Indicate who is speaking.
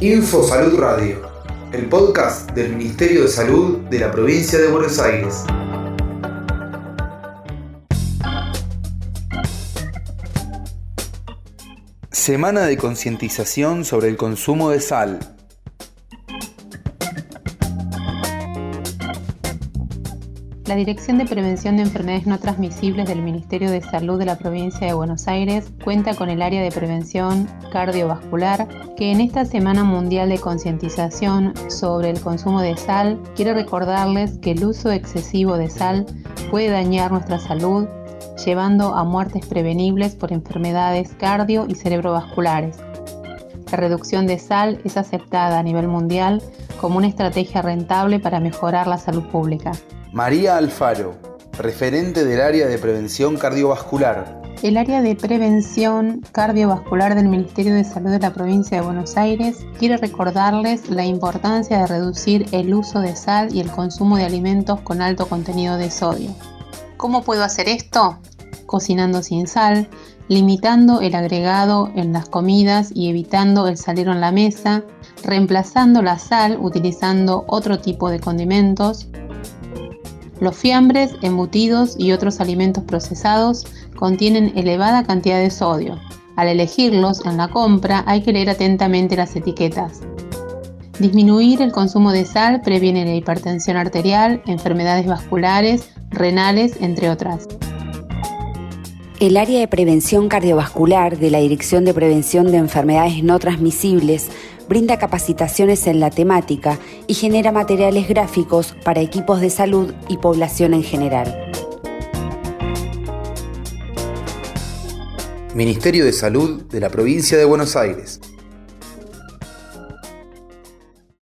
Speaker 1: Info Salud Radio, el podcast del Ministerio de Salud de la provincia de Buenos Aires. Semana de concientización sobre el consumo de sal.
Speaker 2: La Dirección de Prevención de Enfermedades No Transmisibles del Ministerio de Salud de la provincia de Buenos Aires cuenta con el área de prevención cardiovascular que en esta Semana Mundial de Concientización sobre el consumo de sal quiere recordarles que el uso excesivo de sal puede dañar nuestra salud llevando a muertes prevenibles por enfermedades cardio y cerebrovasculares. La reducción de sal es aceptada a nivel mundial como una estrategia rentable para mejorar la salud pública.
Speaker 1: María Alfaro, referente del área de prevención cardiovascular.
Speaker 2: El área de prevención cardiovascular del Ministerio de Salud de la provincia de Buenos Aires quiere recordarles la importancia de reducir el uso de sal y el consumo de alimentos con alto contenido de sodio. ¿Cómo puedo hacer esto? Cocinando sin sal, limitando el agregado en las comidas y evitando el salero en la mesa, reemplazando la sal utilizando otro tipo de condimentos, los fiambres, embutidos y otros alimentos procesados contienen elevada cantidad de sodio. Al elegirlos en la compra hay que leer atentamente las etiquetas. Disminuir el consumo de sal previene la hipertensión arterial, enfermedades vasculares, renales, entre otras.
Speaker 3: El área de prevención cardiovascular de la Dirección de Prevención de Enfermedades No Transmisibles brinda capacitaciones en la temática y genera materiales gráficos para equipos de salud y población en general.
Speaker 1: Ministerio de Salud de la Provincia de Buenos Aires.